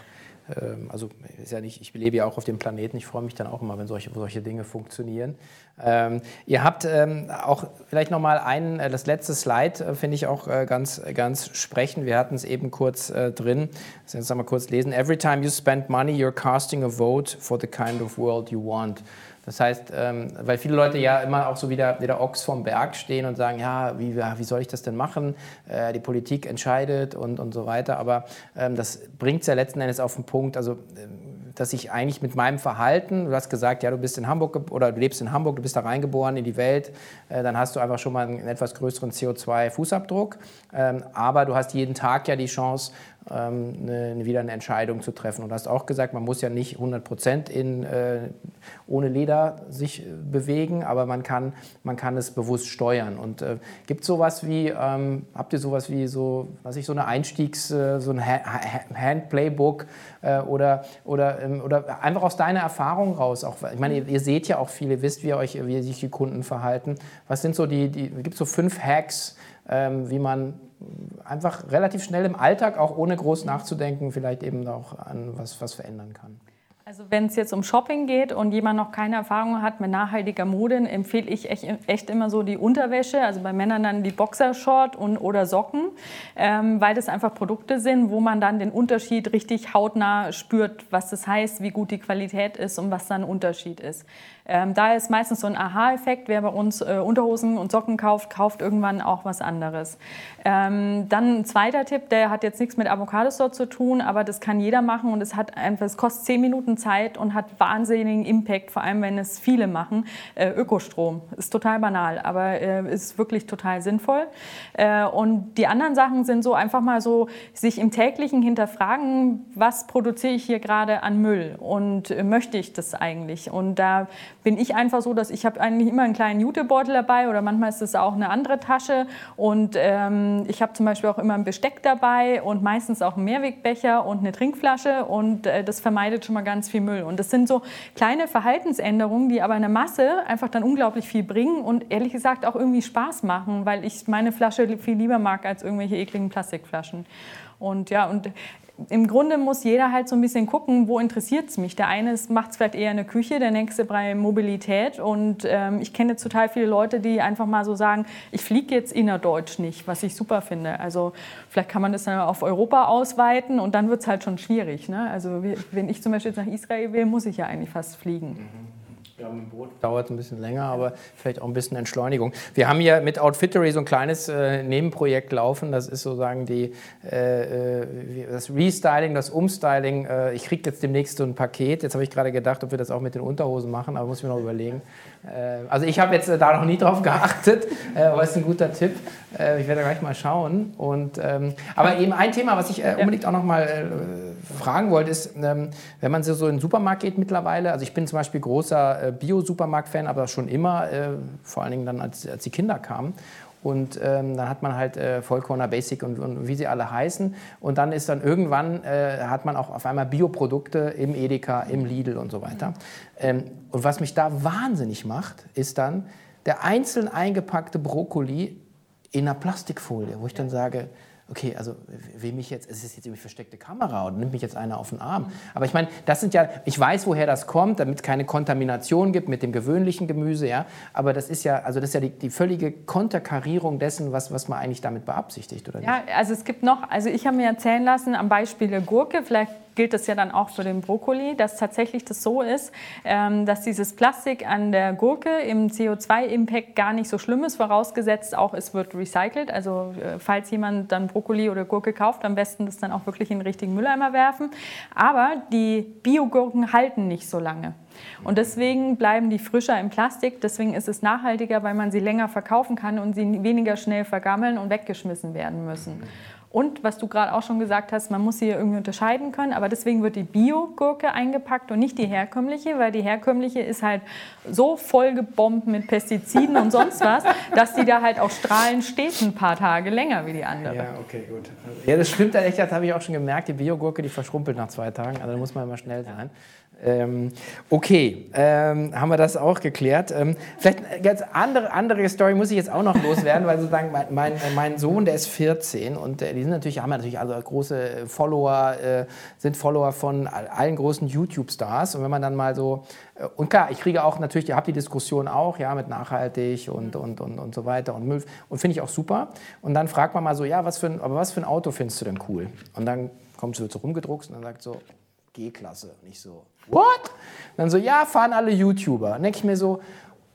ähm, also ist ja nicht, ich lebe ja auch auf dem Planeten. Ich freue mich dann auch immer, wenn solche, solche Dinge funktionieren. Ähm, ihr habt ähm, auch vielleicht noch mal ein, äh, das letzte Slide äh, finde ich auch ganz, ganz sprechend. Wir hatten es eben kurz drin. Jetzt mal kurz lesen. Every time you spend money, you're casting a vote for the kind of world you want. Das heißt, ähm, weil viele Leute ja immer auch so wie der, Ochs vom Berg stehen und sagen, ja, wie, wie soll ich das denn machen? Äh, die Politik entscheidet und, und so weiter. Aber ähm, das bringt es ja letzten Endes auf den Punkt, also ähm, dass ich eigentlich mit meinem Verhalten, du hast gesagt, ja, du bist in Hamburg oder du lebst in Hamburg, du bist da reingeboren in die Welt, äh, dann hast du einfach schon mal einen etwas größeren CO2-Fußabdruck. Ähm, aber du hast jeden Tag ja die Chance, eine, wieder eine Entscheidung zu treffen. Und du hast auch gesagt, man muss ja nicht 100 Prozent äh, ohne Leder sich äh, bewegen, aber man kann, man kann es bewusst steuern. Und äh, gibt es sowas wie, ähm, habt ihr sowas wie so, was ich, so eine Einstiegs-, äh, so ein Hand-Playbook äh, oder, oder, ähm, oder einfach aus deiner Erfahrung raus? Auch, ich meine, ihr, ihr, seht ja auch viele, wisst, wie, euch, wie sich die Kunden verhalten. Was sind so die, die gibt es so fünf Hacks, ähm, wie man einfach relativ schnell im Alltag, auch ohne groß nachzudenken, vielleicht eben auch an was, was verändern kann. Also wenn es jetzt um Shopping geht und jemand noch keine Erfahrung hat mit nachhaltiger Mode, empfehle ich echt, echt immer so die Unterwäsche, also bei Männern dann die Boxershort und, oder Socken, ähm, weil das einfach Produkte sind, wo man dann den Unterschied richtig hautnah spürt, was das heißt, wie gut die Qualität ist und was dann ein Unterschied ist. Ähm, da ist meistens so ein Aha-Effekt, wer bei uns äh, Unterhosen und Socken kauft, kauft irgendwann auch was anderes. Ähm, dann ein zweiter Tipp, der hat jetzt nichts mit Avocados dort zu tun, aber das kann jeder machen und es hat einfach, es kostet zehn Minuten Zeit und hat wahnsinnigen Impact, vor allem wenn es viele machen. Äh, Ökostrom ist total banal, aber äh, ist wirklich total sinnvoll. Äh, und die anderen Sachen sind so einfach mal so, sich im täglichen hinterfragen, was produziere ich hier gerade an Müll und äh, möchte ich das eigentlich? Und da bin ich einfach so, dass ich habe eigentlich immer einen kleinen Jutebeutel dabei oder manchmal ist es auch eine andere Tasche und ähm, ich habe zum Beispiel auch immer ein Besteck dabei und meistens auch einen Mehrwegbecher und eine Trinkflasche und äh, das vermeidet schon mal ganz viel Müll. Und das sind so kleine Verhaltensänderungen, die aber in der Masse einfach dann unglaublich viel bringen und ehrlich gesagt auch irgendwie Spaß machen, weil ich meine Flasche viel lieber mag als irgendwelche ekligen Plastikflaschen. Und ja, und im Grunde muss jeder halt so ein bisschen gucken, wo interessiert es mich. Der eine macht es vielleicht eher in der Küche, der nächste bei Mobilität. Und ähm, ich kenne total viele Leute, die einfach mal so sagen, ich fliege jetzt innerdeutsch nicht, was ich super finde. Also vielleicht kann man das dann auf Europa ausweiten und dann wird es halt schon schwierig. Ne? Also wenn ich zum Beispiel jetzt nach Israel will, muss ich ja eigentlich fast fliegen. Mhm. Ja, mit dem Boot dauert es ein bisschen länger, aber vielleicht auch ein bisschen Entschleunigung. Wir haben hier mit Outfittery so ein kleines äh, Nebenprojekt laufen. Das ist sozusagen die, äh, äh das Restyling, das Umstyling. Äh, ich kriege jetzt demnächst so ein Paket. Jetzt habe ich gerade gedacht, ob wir das auch mit den Unterhosen machen, aber muss ich mir noch überlegen. Äh, also ich habe jetzt äh, da noch nie drauf *laughs* geachtet, aber ist ein guter Tipp. ich werde gleich mal schauen. Und, ähm, aber eben ein Thema, was ich unbedingt auch noch mal fragen wollte, ist, ähm, wenn man so in den Supermarkt geht mittlerweile, also ich bin zum Beispiel großer Bio-Supermarkt-Fan, aber schon immer, vor allen Dingen dann, als, als die Kinder kamen. Und ähm, dann hat man halt äh, Vollkorner Basic und, und, wie sie alle heißen. Und dann ist dann irgendwann, äh, hat man auch auf einmal Bioprodukte im Edeka, im Lidl und so weiter. Ähm, und was mich da wahnsinnig macht, ist dann der einzeln eingepackte Brokkoli in einer Plastikfolie, wo ich dann sage, okay, also wem ich jetzt, es ist jetzt irgendwie versteckte Kamera oder nimmt mich jetzt einer auf den Arm. Aber ich meine, das sind ja, ich weiß, woher das kommt, damit es keine Kontamination gibt mit dem gewöhnlichen Gemüse, ja. Aber das ist ja, also das ist ja die, die völlige Konterkarierung dessen, was, was man eigentlich damit beabsichtigt, oder nicht? Ja, also es gibt noch, also ich habe mir erzählen lassen am Beispiel der Gurke, vielleicht gilt das ja dann auch für den Brokkoli, dass tatsächlich das so ist, ähm, dass dieses Plastik an der Gurke im CO2-Impact gar nicht so schlimm ist, vorausgesetzt auch es wird recycelt. Also äh, falls jemand dann Brokkoli oder Gurke kauft, am besten das dann auch wirklich in den richtigen Mülleimer werfen. Aber die Biogurken halten nicht so lange. Und deswegen bleiben die frischer im Plastik. Deswegen ist es nachhaltiger, weil man sie länger verkaufen kann und sie weniger schnell vergammeln und weggeschmissen werden müssen. Und was du gerade auch schon gesagt hast, man muss sie irgendwie unterscheiden können. Aber deswegen wird die Bio-Gurke eingepackt und nicht die herkömmliche, weil die herkömmliche ist halt so vollgebombt mit Pestiziden und sonst was, dass die da halt auch strahlen steht ein paar Tage länger wie die andere. Ja, okay, gut. Ja, das stimmt das habe ich auch schon gemerkt. Die Bio-Gurke, die verschrumpelt nach zwei Tagen. Also da muss man immer schnell sein. Ähm, okay, ähm, haben wir das auch geklärt. Ähm, vielleicht eine ganz andere, andere Story muss ich jetzt auch noch loswerden, weil sozusagen mein, mein, mein, Sohn, der ist 14 und äh, die sind natürlich, haben natürlich also große Follower, äh, sind Follower von allen großen YouTube-Stars. Und wenn man dann mal so, äh, und klar, ich kriege auch natürlich, ihr habt die Diskussion auch, ja, mit nachhaltig und, und, und, und so weiter und Müll. Und finde ich auch super. Und dann fragt man mal so, ja, was für ein, aber was für ein Auto findest du denn cool? Und dann kommt so rumgedruckt und dann sagt so, G-Klasse. Nicht so, what? dann so, ja, fahren alle YouTuber. Dann denke ich mir so,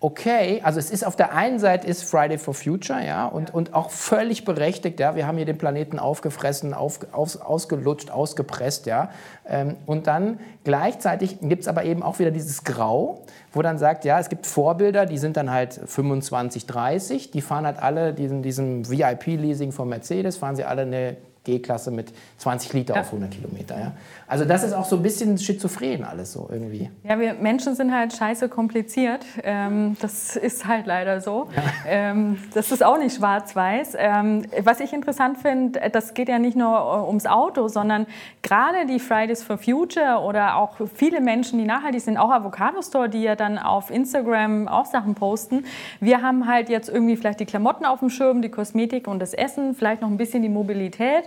okay, also es ist auf der einen Seite ist Friday for Future, ja, und, und auch völlig berechtigt, ja, wir haben hier den Planeten aufgefressen, auf, aus, ausgelutscht, ausgepresst, ja, ähm, und dann gleichzeitig gibt es aber eben auch wieder dieses Grau, wo dann sagt, ja, es gibt Vorbilder, die sind dann halt 25, 30, die fahren halt alle diesen, diesem VIP-Leasing von Mercedes, fahren sie alle eine G-Klasse mit 20 Liter ja. auf 100 Kilometer. Ja? Also das ist auch so ein bisschen schizophren alles so irgendwie. Ja, wir Menschen sind halt scheiße kompliziert. Ähm, das ist halt leider so. Ja. Ähm, das ist auch nicht schwarz-weiß. Ähm, was ich interessant finde, das geht ja nicht nur äh, ums Auto, sondern gerade die Fridays for Future oder auch viele Menschen, die nachhaltig sind, auch Avocado Store, die ja dann auf Instagram auch Sachen posten. Wir haben halt jetzt irgendwie vielleicht die Klamotten auf dem Schirm, die Kosmetik und das Essen, vielleicht noch ein bisschen die Mobilität.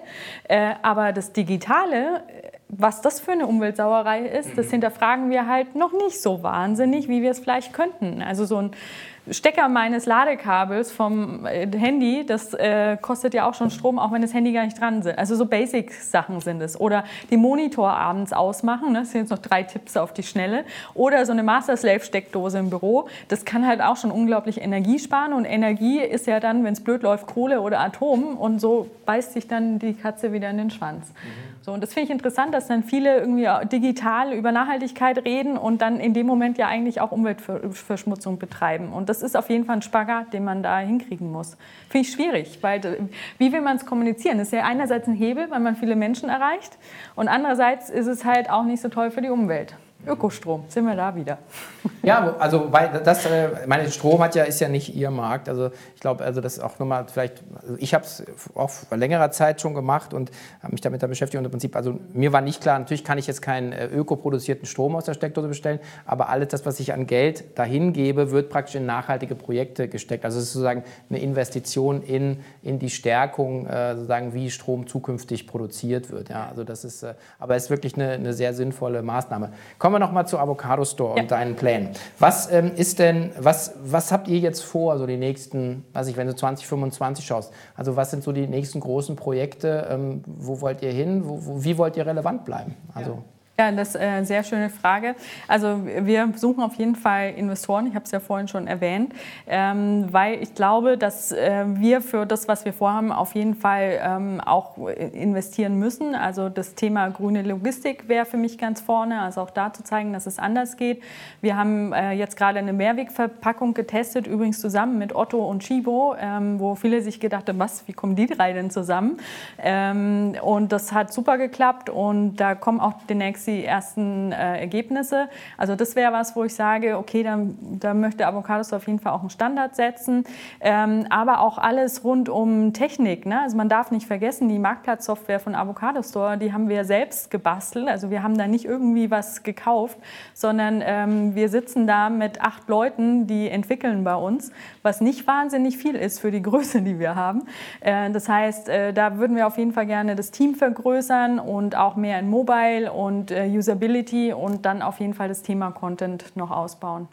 Äh, aber das Digitale, was das für eine Umweltsauerei ist, das mhm. hinterfragen wir halt noch nicht so wahnsinnig, wie wir es vielleicht könnten. Also so ein Stecker meines Ladekabels vom äh, Handy, das äh, kostet ja auch schon Strom, auch wenn das Handy gar nicht dran ist. Also so Basic-Sachen sind es. Oder die Monitor abends ausmachen, ne? das sind jetzt noch drei Tipps auf die Schnelle. Oder so eine Master Slave-Steckdose im Büro, das kann halt auch schon unglaublich Energie sparen. Und Energie ist ja dann, wenn es blöd läuft, Kohle oder Atom. Und so beißt sich dann die Katze wieder in den Schwanz. Mhm. So, und das finde ich interessant, dass dann viele irgendwie digital über Nachhaltigkeit reden und dann in dem Moment ja eigentlich auch Umweltverschmutzung betreiben. Und das ist auf jeden Fall ein Spagat, den man da hinkriegen muss. Finde ich schwierig, weil wie will man es kommunizieren? Das ist ja einerseits ein Hebel, weil man viele Menschen erreicht und andererseits ist es halt auch nicht so toll für die Umwelt. Ökostrom, sind wir da wieder. *laughs* Ja, also weil das, äh, meine Strom hat ja, ist ja nicht ihr Markt. Also ich glaube, also das ist auch nochmal vielleicht, also ich habe es auch vor längerer Zeit schon gemacht und habe mich damit da beschäftigt. Und im Prinzip, also mir war nicht klar, natürlich kann ich jetzt keinen äh, ökoproduzierten Strom aus der Steckdose bestellen, aber alles das, was ich an Geld dahin gebe, wird praktisch in nachhaltige Projekte gesteckt. Also es ist sozusagen eine Investition in, in die Stärkung, äh, sozusagen, wie Strom zukünftig produziert wird. Ja, also das ist, aber es ist wirklich eine, eine sehr sinnvolle Maßnahme. Kommen wir nochmal zu Avocado Store ja. und deinen Plänen. Was ähm, ist denn, was, was habt ihr jetzt vor, so die nächsten, weiß ich, wenn du 2025 schaust? Also was sind so die nächsten großen Projekte? Ähm, wo wollt ihr hin? Wo, wo, wie wollt ihr relevant bleiben? Also ja. Ja, das ist eine sehr schöne Frage. Also wir suchen auf jeden Fall Investoren, ich habe es ja vorhin schon erwähnt, ähm, weil ich glaube, dass äh, wir für das, was wir vorhaben, auf jeden Fall ähm, auch investieren müssen. Also das Thema grüne Logistik wäre für mich ganz vorne, also auch da zu zeigen, dass es anders geht. Wir haben äh, jetzt gerade eine Mehrwegverpackung getestet, übrigens zusammen mit Otto und Chibo, ähm, wo viele sich gedacht haben, was, wie kommen die drei denn zusammen? Ähm, und das hat super geklappt und da kommen auch demnächst die ersten äh, Ergebnisse. Also das wäre was, wo ich sage, okay, da, da möchte Avocados auf jeden Fall auch einen Standard setzen. Ähm, aber auch alles rund um Technik. Ne? Also man darf nicht vergessen, die Marktplatzsoftware von Avocado Store, die haben wir selbst gebastelt. Also wir haben da nicht irgendwie was gekauft, sondern ähm, wir sitzen da mit acht Leuten, die entwickeln bei uns, was nicht wahnsinnig viel ist für die Größe, die wir haben. Äh, das heißt, äh, da würden wir auf jeden Fall gerne das Team vergrößern und auch mehr in Mobile und äh, Usability und dann auf jeden Fall das Thema Content noch ausbauen.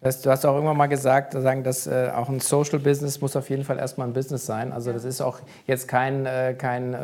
Du hast auch irgendwann mal gesagt, dass äh, auch ein Social Business muss auf jeden Fall erstmal ein Business sein. Also das ist auch jetzt kein, äh, kein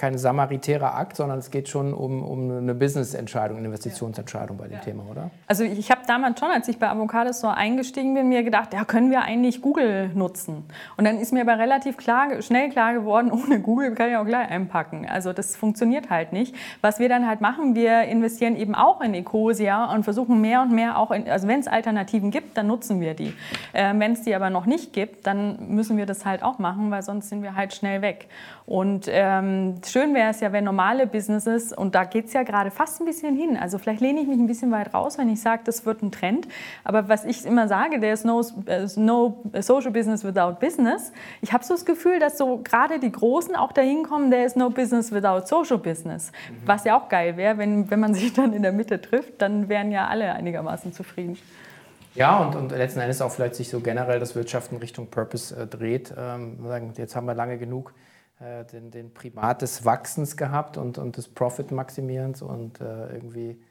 kein samaritärer Akt, sondern es geht schon um, um eine Business-Entscheidung, eine Investitionsentscheidung bei dem ja. Thema, oder? Also ich habe damals schon, als ich bei Avocado Store eingestiegen bin, mir gedacht, ja, können wir eigentlich Google nutzen? Und dann ist mir aber relativ klar, schnell klar geworden, *laughs* ohne Google kann ich auch gleich einpacken. Also das funktioniert halt nicht. Was wir dann halt machen, wir investieren eben auch in Ecosia und versuchen mehr und mehr auch, in, also wenn es Alternativen gibt, dann nutzen wir die. Äh, wenn es die aber noch nicht gibt, dann müssen wir das halt auch machen, weil sonst sind wir halt schnell weg. Und ähm, schön wäre es ja, wenn normale Businesses, und da geht es ja gerade fast ein bisschen hin, also vielleicht lehne ich mich ein bisschen weit raus, wenn ich sage, das wird ein Trend, aber was ich immer sage, there is no, no social business without business. Ich habe so das Gefühl, dass so gerade die Großen auch dahin kommen, there is no business without social business. Mhm. Was ja auch geil wäre, wenn, wenn man *laughs* sich dann in der Mitte trifft, dann wären ja alle einigermaßen zufrieden. Ja, und, und letzten Endes auch vielleicht sich so generell das Wirtschaften Richtung Purpose äh, dreht. Ähm, jetzt haben wir lange genug äh, den, den Primat des Wachsens gehabt und, und des Profit-Maximierens und äh, irgendwie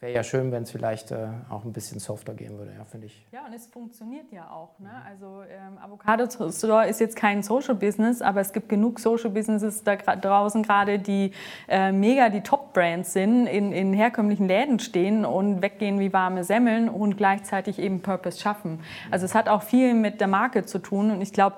wäre ja schön, wenn es vielleicht äh, auch ein bisschen softer gehen würde, ja, finde ich. Ja, und es funktioniert ja auch. Ne? Also ähm, Avocado Store ist jetzt kein Social Business, aber es gibt genug Social Businesses da draußen gerade, die äh, mega die Top-Brands sind, in, in herkömmlichen Läden stehen und weggehen wie warme Semmeln und gleichzeitig eben Purpose schaffen. Also es hat auch viel mit der Marke zu tun und ich glaube,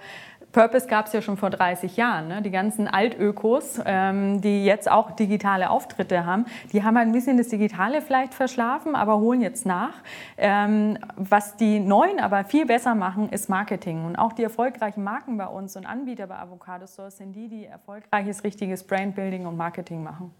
Purpose gab es ja schon vor 30 Jahren. Ne? Die ganzen Altökos, ähm, die jetzt auch digitale Auftritte haben, die haben halt ein bisschen das Digitale vielleicht verschlafen, aber holen jetzt nach. Ähm, was die Neuen aber viel besser machen, ist Marketing. Und auch die erfolgreichen Marken bei uns und Anbieter bei Avocado Stores sind die, die erfolgreiches, richtiges Brandbuilding und Marketing machen.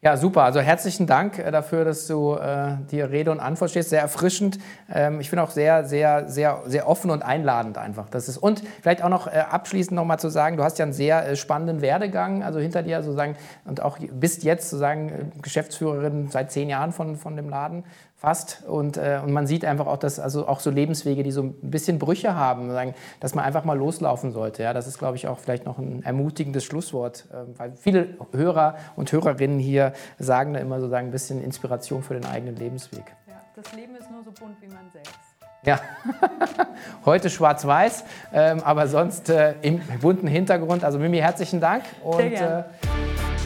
Ja, super. Also herzlichen Dank äh, dafür, dass du äh, dir Rede und Antwort stehst. Sehr erfrischend. Ähm, ich finde auch sehr, sehr, sehr, sehr offen und einladend einfach. Das ist und vielleicht auch noch äh, abschließend noch mal zu sagen, du hast ja einen sehr äh, spannenden Werdegang, also hinter dir sozusagen und auch bist jetzt sozusagen äh, Geschäftsführerin seit zehn Jahren von, von dem Laden fast. Und, äh, und man sieht einfach auch, dass also auch so Lebenswege, die so ein bisschen Brüche haben, sagen, dass man einfach mal loslaufen sollte. Ja, das ist, glaube ich, auch vielleicht noch ein ermutigendes Schlusswort, äh, weil viele Hörer und Hörerinnen hier sagen da immer so sagen, ein bisschen Inspiration für den eigenen Lebensweg. Ja, das Leben ist nur so bunt wie man selbst. Ja, *laughs* heute schwarz-weiß, ähm, aber sonst äh, im bunten Hintergrund. Also Mimi, herzlichen Dank und Sehr gern. Äh,